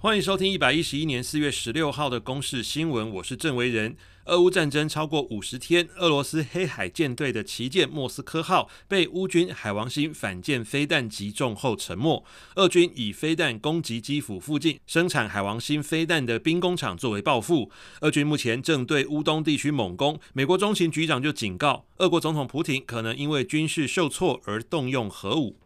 欢迎收听一百一十一年四月十六号的公视新闻，我是郑维仁。俄乌战争超过五十天，俄罗斯黑海舰队的旗舰莫斯科号被乌军海王星反舰飞弹击中后沉没。俄军以飞弹攻击基辅附近生产海王星飞弹的兵工厂作为报复。俄军目前正对乌东地区猛攻，美国中情局长就警告，俄国总统普亭可能因为军事受挫而动用核武。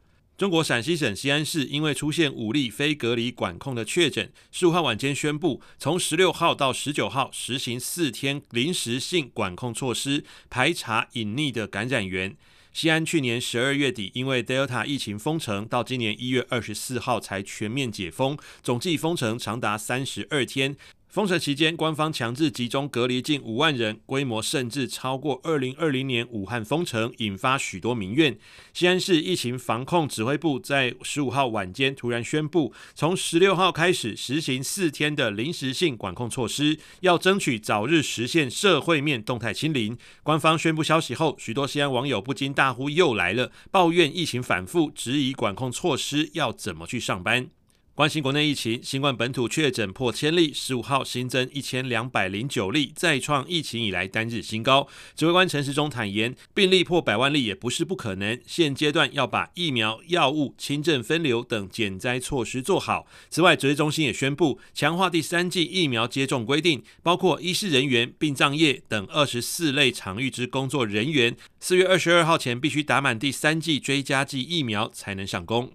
中国陕西省西安市因为出现五例非隔离管控的确诊，十五号晚间宣布，从十六号到十九号实行四天临时性管控措施，排查隐匿的感染源。西安去年十二月底因为 Delta 疫情封城，到今年一月二十四号才全面解封，总计封城长达三十二天。封城期间，官方强制集中隔离近五万人，规模甚至超过二零二零年武汉封城，引发许多民怨。西安市疫情防控指挥部在十五号晚间突然宣布，从十六号开始实行四天的临时性管控措施，要争取早日实现社会面动态清零。官方宣布消息后，许多西安网友不禁大呼“又来了”，抱怨疫情反复，质疑管控措施要怎么去上班。关心国内疫情，新冠本土确诊破千例，十五号新增一千两百零九例，再创疫情以来单日新高。指挥官陈时中坦言，病例破百万例也不是不可能，现阶段要把疫苗、药物、轻症分流等减灾措施做好。此外，指挥中心也宣布强化第三季疫苗接种规定，包括医师人员、殡葬业等二十四类场域之工作人员，四月二十二号前必须打满第三季追加剂疫苗才能上工。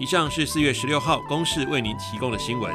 以上是四月十六号公示为您提供的新闻。